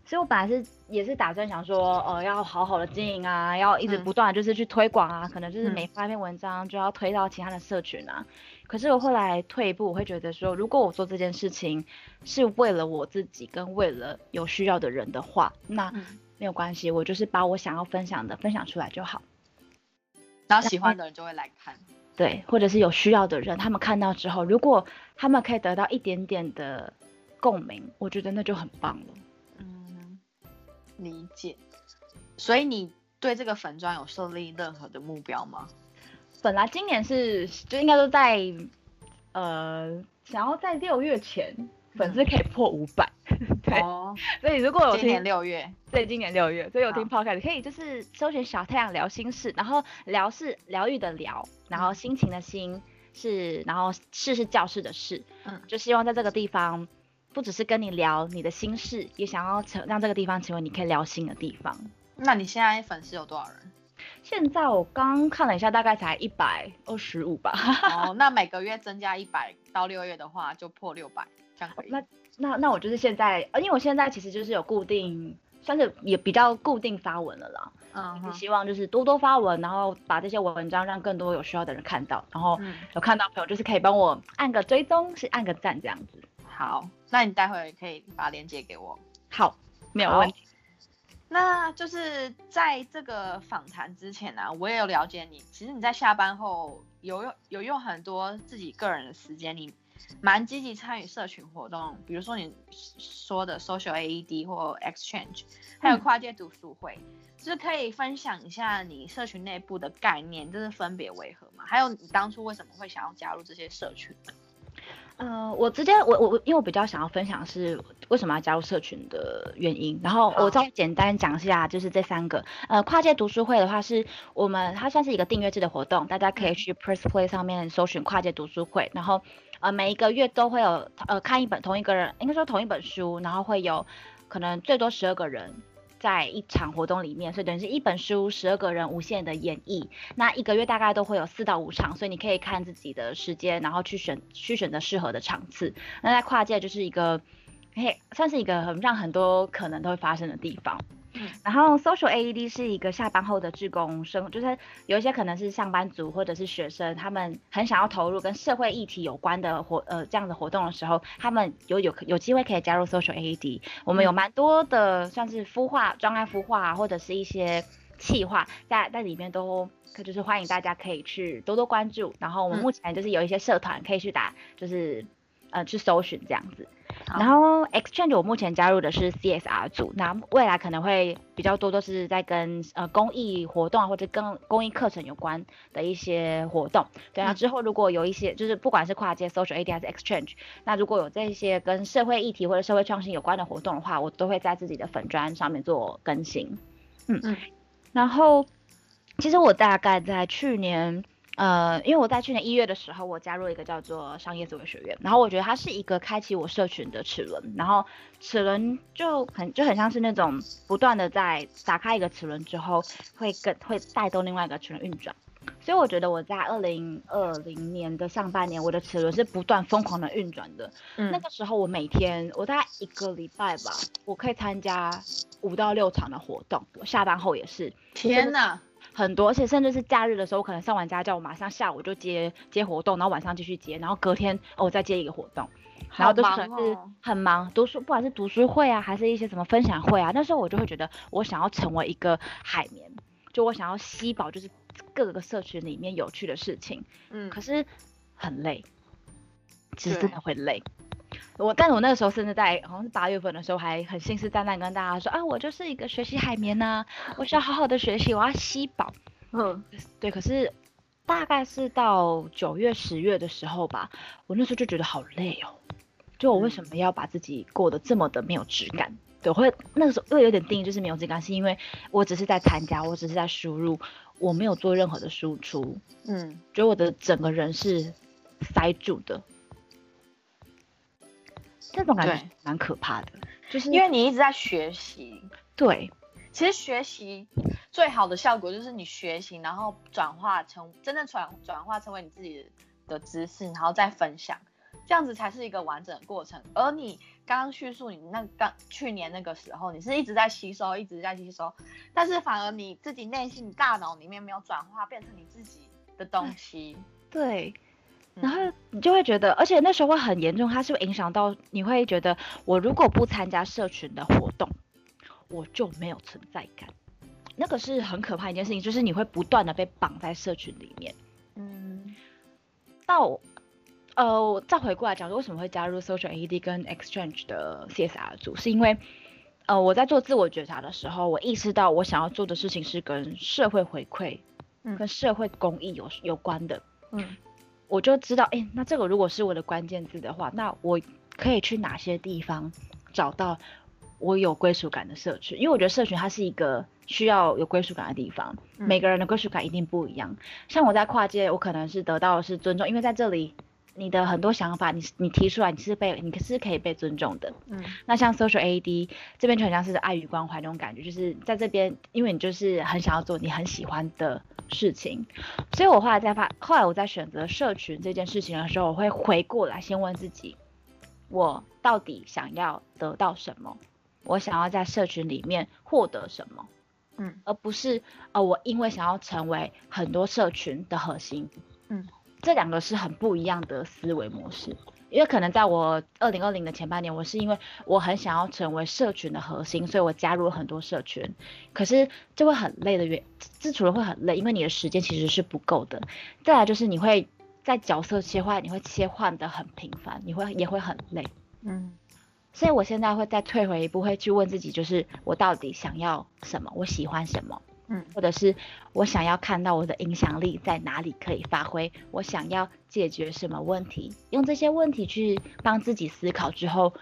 所以我本来是也是打算想说，呃，要好好的经营啊，要一直不断就是去推广啊，可能就是每发一篇文章就要推到其他的社群啊。可是我后来退一步，我会觉得说，如果我做这件事情是为了我自己跟为了有需要的人的话，那没有关系，我就是把我想要分享的分享出来就好。然后喜欢的人就会来看，对，或者是有需要的人，他们看到之后，如果他们可以得到一点点的共鸣，我觉得那就很棒了。嗯，理解。所以你对这个粉砖有设立任何的目标吗？本来今年是就应该都在，呃，想要在六月前粉丝可以破五百，对，所以如果有今年六月，对，今年六月，所以有听 podcast 可以就是搜寻小太阳聊心事，然后聊是疗愈的聊，然后心情的心是，然后事是教室的事，嗯，就希望在这个地方不只是跟你聊你的心事，也想要成让这个地方成为你可以聊心的地方。那你现在粉丝有多少人？现在我刚看了一下，大概才一百二十五吧。哦，那每个月增加一百到六月的话，就破六百，这样可以。那那那我就是现在，呃，因为我现在其实就是有固定，算是也比较固定发文了啦。嗯，希望就是多多发文，然后把这些文章让更多有需要的人看到，然后有看到朋友就是可以帮我按个追踪，是按个赞这样子。好，那你待会可以把链接给我。好，没有问题。那就是在这个访谈之前呢，我也有了解你。其实你在下班后有用有用很多自己个人的时间，你蛮积极参与社群活动，比如说你说的 social AED 或 exchange，还有跨界读书会，就是可以分享一下你社群内部的概念，这是分别为何嘛？还有你当初为什么会想要加入这些社群？呃，我直接我我我，因为我比较想要分享是为什么要加入社群的原因，然后我再简单讲一下，就是这三个。呃，跨界读书会的话，是我们它算是一个订阅制的活动，大家可以去 Press Play 上面搜寻跨界读书会，然后呃每一个月都会有呃看一本同一个人，应该说同一本书，然后会有可能最多十二个人。在一场活动里面，所以等于是一本书，十二个人无限的演绎。那一个月大概都会有四到五场，所以你可以看自己的时间，然后去选去选择适合的场次。那在跨界就是一个，嘿，算是一个很让很多可能都会发生的地方。然后 social AED 是一个下班后的志工生，就是有一些可能是上班族或者是学生，他们很想要投入跟社会议题有关的活呃这样的活动的时候，他们有有有机会可以加入 social AED。我们有蛮多的算是孵化专案孵化或者是一些企划在在里面都。可就是欢迎大家可以去多多关注，然后我们目前就是有一些社团可以去打，就是呃去搜寻这样子。然后 Exchange 我目前加入的是 CSR 组，那未来可能会比较多都是在跟呃公益活动啊或者跟公益课程有关的一些活动。对啊，之后如果有一些就是不管是跨界 Social AD 还是 Exchange，那如果有这些跟社会议题或者社会创新有关的活动的话，我都会在自己的粉砖上面做更新。嗯嗯，然后。其实我大概在去年，呃，因为我在去年一月的时候，我加入一个叫做商业思维学院，然后我觉得它是一个开启我社群的齿轮，然后齿轮就很就很像是那种不断的在打开一个齿轮之后，会跟会带动另外一个齿轮运转，所以我觉得我在二零二零年的上半年，我的齿轮是不断疯狂的运转的。嗯，那个时候我每天，我大概一个礼拜吧，我可以参加五到六场的活动，我下班后也是。天哪！很多，而且甚至是假日的时候，我可能上完家教，我马上下午就接接活动，然后晚上继续接，然后隔天哦再接一个活动，然后都是很忙，读书不管是读书会啊，还是一些什么分享会啊，那时候我就会觉得我想要成为一个海绵，就我想要吸饱，就是各个社群里面有趣的事情，嗯，可是很累，其实真的会累。我，但我那个时候甚至在好像是八月份的时候，还很信誓旦旦跟大家说啊，我就是一个学习海绵呐，我需要好好的学习，我要吸饱。嗯，对。可是大概是到九月、十月的时候吧，我那时候就觉得好累哦。就我为什么要把自己过得这么的没有质感？对，我会那个时候又有点定义，就是没有质感，是因为我只是在参加，我只是在输入，我没有做任何的输出。嗯，觉得我的整个人是塞住的。这种感觉蛮可怕的，就是因为你一直在学习。对，其实学习最好的效果就是你学习，然后转化成真正转转化成为你自己的知识，然后再分享，这样子才是一个完整的过程。而你刚刚叙述你那刚去年那个时候，你是一直在吸收，一直在吸收，但是反而你自己内心大脑里面没有转化变成你自己的东西。对。然后你就会觉得，而且那时候会很严重，它是会影响到你会觉得，我如果不参加社群的活动，我就没有存在感。那个是很可怕一件事情，就是你会不断的被绑在社群里面。嗯。到呃，再回过来讲，为什么会加入 Social AD 跟 Exchange 的 CSR 组，是因为呃，我在做自我觉察的时候，我意识到我想要做的事情是跟社会回馈、跟社会公益有有关的。嗯。我就知道，哎，那这个如果是我的关键字的话，那我可以去哪些地方找到我有归属感的社群？因为我觉得社群它是一个需要有归属感的地方，每个人的归属感一定不一样。像我在跨界，我可能是得到的是尊重，因为在这里。你的很多想法，你你提出来，你是被你是可以被尊重的。嗯，那像 social AD 这边就很像是爱与关怀那种感觉，就是在这边，因为你就是很想要做你很喜欢的事情，所以我后来在发，后来我在选择社群这件事情的时候，我会回过来先问自己，我到底想要得到什么？我想要在社群里面获得什么？嗯，而不是呃，我因为想要成为很多社群的核心。嗯。这两个是很不一样的思维模式，因为可能在我二零二零的前半年，我是因为我很想要成为社群的核心，所以我加入了很多社群。可是就会很累的原，这除了会很累，因为你的时间其实是不够的。再来就是你会在角色切换，你会切换的很频繁，你会也会很累。嗯，所以我现在会再退回一步，会去问自己，就是我到底想要什么，我喜欢什么。嗯，或者是我想要看到我的影响力在哪里可以发挥，我想要解决什么问题，用这些问题去帮自己思考之后，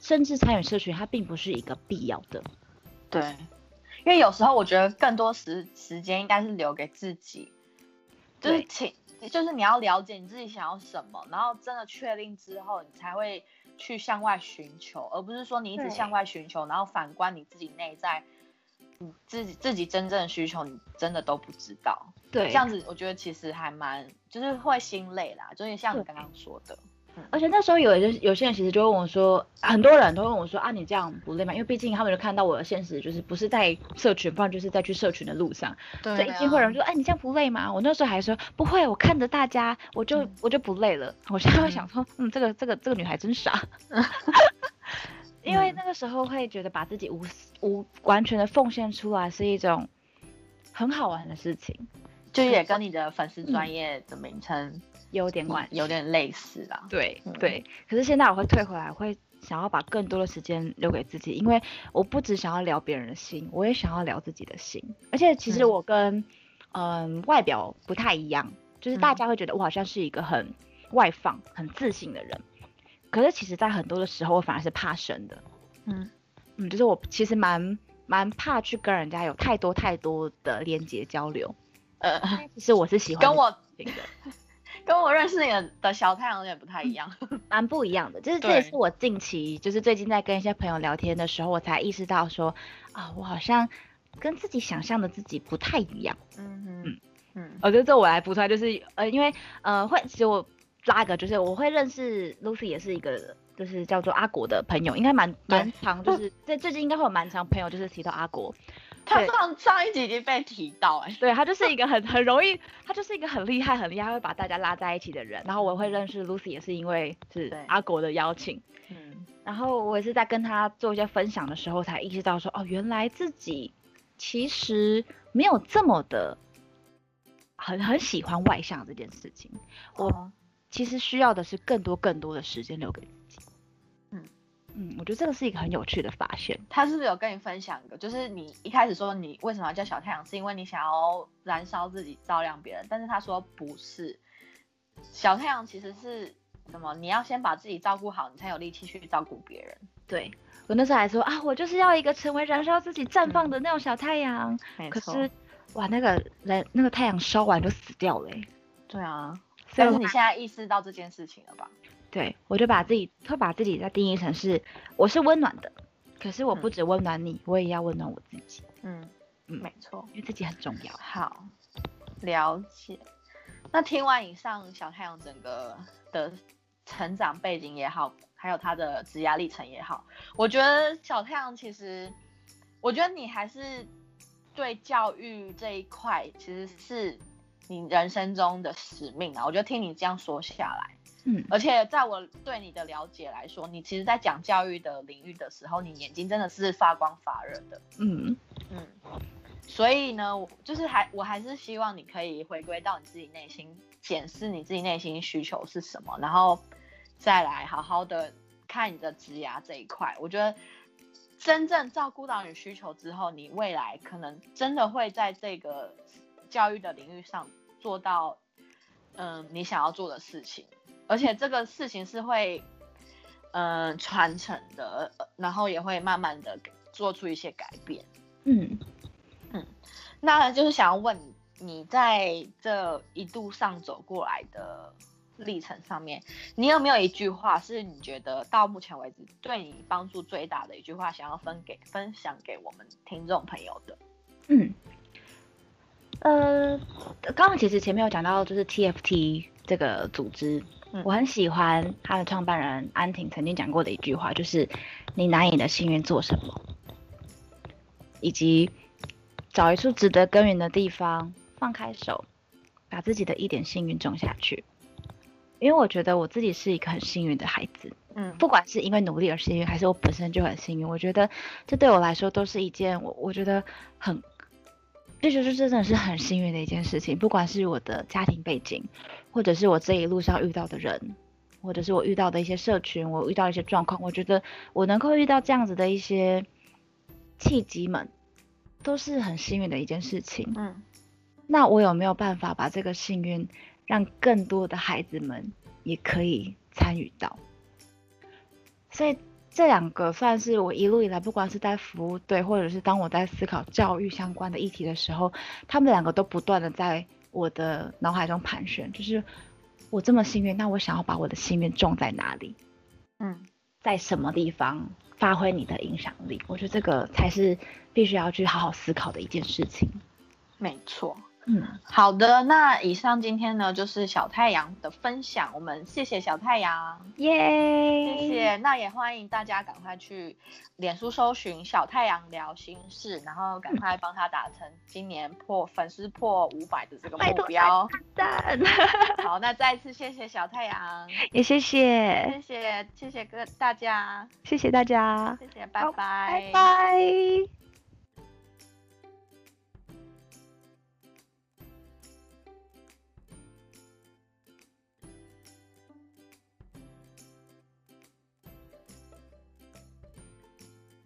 甚至参与社群，它并不是一个必要的。对，因为有时候我觉得更多时时间应该是留给自己，就是请，就是你要了解你自己想要什么，然后真的确定之后，你才会去向外寻求，而不是说你一直向外寻求，然后反观你自己内在。自己自己真正的需求，你真的都不知道。对，这样子我觉得其实还蛮，就是会心累啦。就是像你刚刚说的，而且那时候有些有些人其实就问我说，很多人都问我说啊，你这样不累吗？因为毕竟他们就看到我的现实，就是不是在社群，不然就是在去社群的路上。对，一定会有人说，哎，你这样不累吗？我那时候还说不会，我看着大家，我就我就不累了。我现在会想说，嗯，这个这个这个女孩真傻。因为那个时候会觉得把自己无无完全的奉献出来是一种很好玩的事情，就也跟你的粉丝专业的名称。有点关，有点类似啦。对对，可是现在我会退回来，会想要把更多的时间留给自己，因为我不只想要聊别人的心，我也想要聊自己的心。而且其实我跟嗯外表不太一样，就是大家会觉得我好像是一个很外放、很自信的人，可是其实在很多的时候，我反而是怕生的。嗯嗯，就是我其实蛮蛮怕去跟人家有太多太多的连接交流。呃，其实我是喜欢跟我。跟我认识的的小太阳有点不太一样，蛮不一样的。就是这也是我近期，就是最近在跟一些朋友聊天的时候，我才意识到说，啊，我好像跟自己想象的自己不太一样。嗯嗯嗯。我觉得这我来补充，就是呃，因为呃，会其实我拉一个，就是我会认识 Lucy 也是一个，就是叫做阿国的朋友，应该蛮蛮长，就是 在最近应该会有蛮长朋友就是提到阿国。他上上一集已经被提到哎，对他就是一个很 很容易，他就是一个很厉害很厉害会把大家拉在一起的人。然后我会认识 Lucy 也是因为是阿国的邀请，嗯，然后我也是在跟他做一些分享的时候才意识到说，哦，原来自己其实没有这么的很很喜欢外向这件事情。我其实需要的是更多更多的时间留给自己。嗯嗯，我觉得这个是一个很有趣的发现。他是不是有跟你分享一个？就是你一开始说你为什么要叫小太阳，是因为你想要燃烧自己，照亮别人。但是他说不是，小太阳其实是什么？你要先把自己照顾好，你才有力气去照顾别人。对我那时候还说啊，我就是要一个成为燃烧自己、绽放的那种小太阳。可是哇，那个人那个太阳烧完就死掉了。对啊，但是你现在意识到这件事情了吧？对，我就把自己会把自己再定义成是我是温暖的，可是我不止温暖你，我也要温暖我自己。嗯嗯，没错，因为自己很重要。好，了解。那听完以上小太阳整个的成长背景也好，还有他的职业历程也好，我觉得小太阳其实，我觉得你还是对教育这一块其实是你人生中的使命啊。我觉得听你这样说下来。嗯，而且在我对你的了解来说，你其实，在讲教育的领域的时候，你眼睛真的是发光发热的。嗯嗯，所以呢，就是还我还是希望你可以回归到你自己内心，检视你自己内心需求是什么，然后再来好好的看你的职涯这一块。我觉得真正照顾到你需求之后，你未来可能真的会在这个教育的领域上做到，嗯，你想要做的事情。而且这个事情是会，嗯，传承的，然后也会慢慢的做出一些改变。嗯嗯，那就是想要问你，在这一路上走过来的历程上面，你有没有一句话是你觉得到目前为止对你帮助最大的一句话，想要分给分享给我们听众朋友的？嗯，呃，刚刚其实前面有讲到，就是 TFT 这个组织。我很喜欢他的创办人安婷曾经讲过的一句话，就是你拿你的幸运做什么，以及找一处值得耕耘的地方，放开手，把自己的一点幸运种下去。因为我觉得我自己是一个很幸运的孩子，嗯，不管是因为努力而幸运，还是我本身就很幸运，我觉得这对我来说都是一件我我觉得很。这就是真的是很幸运的一件事情，不管是我的家庭背景，或者是我这一路上遇到的人，或者是我遇到的一些社群，我遇到一些状况，我觉得我能够遇到这样子的一些契机们，都是很幸运的一件事情。嗯，那我有没有办法把这个幸运让更多的孩子们也可以参与到？所以。这两个算是我一路以来，不管是在服务队，或者是当我在思考教育相关的议题的时候，他们两个都不断的在我的脑海中盘旋。就是我这么幸运，那我想要把我的幸运种在哪里？嗯，在什么地方发挥你的影响力？我觉得这个才是必须要去好好思考的一件事情。没错，嗯，好的，那以上今天呢就是小太阳的分享，我们谢谢小太阳，耶，谢谢。那也欢迎大家赶快去脸书搜寻小太阳聊心事，然后赶快帮他达成今年破粉丝破五百的这个目标。赞。好，那再一次谢谢小太阳，也谢谢，谢谢谢谢各大家，谢谢大家，谢谢，拜拜，拜拜。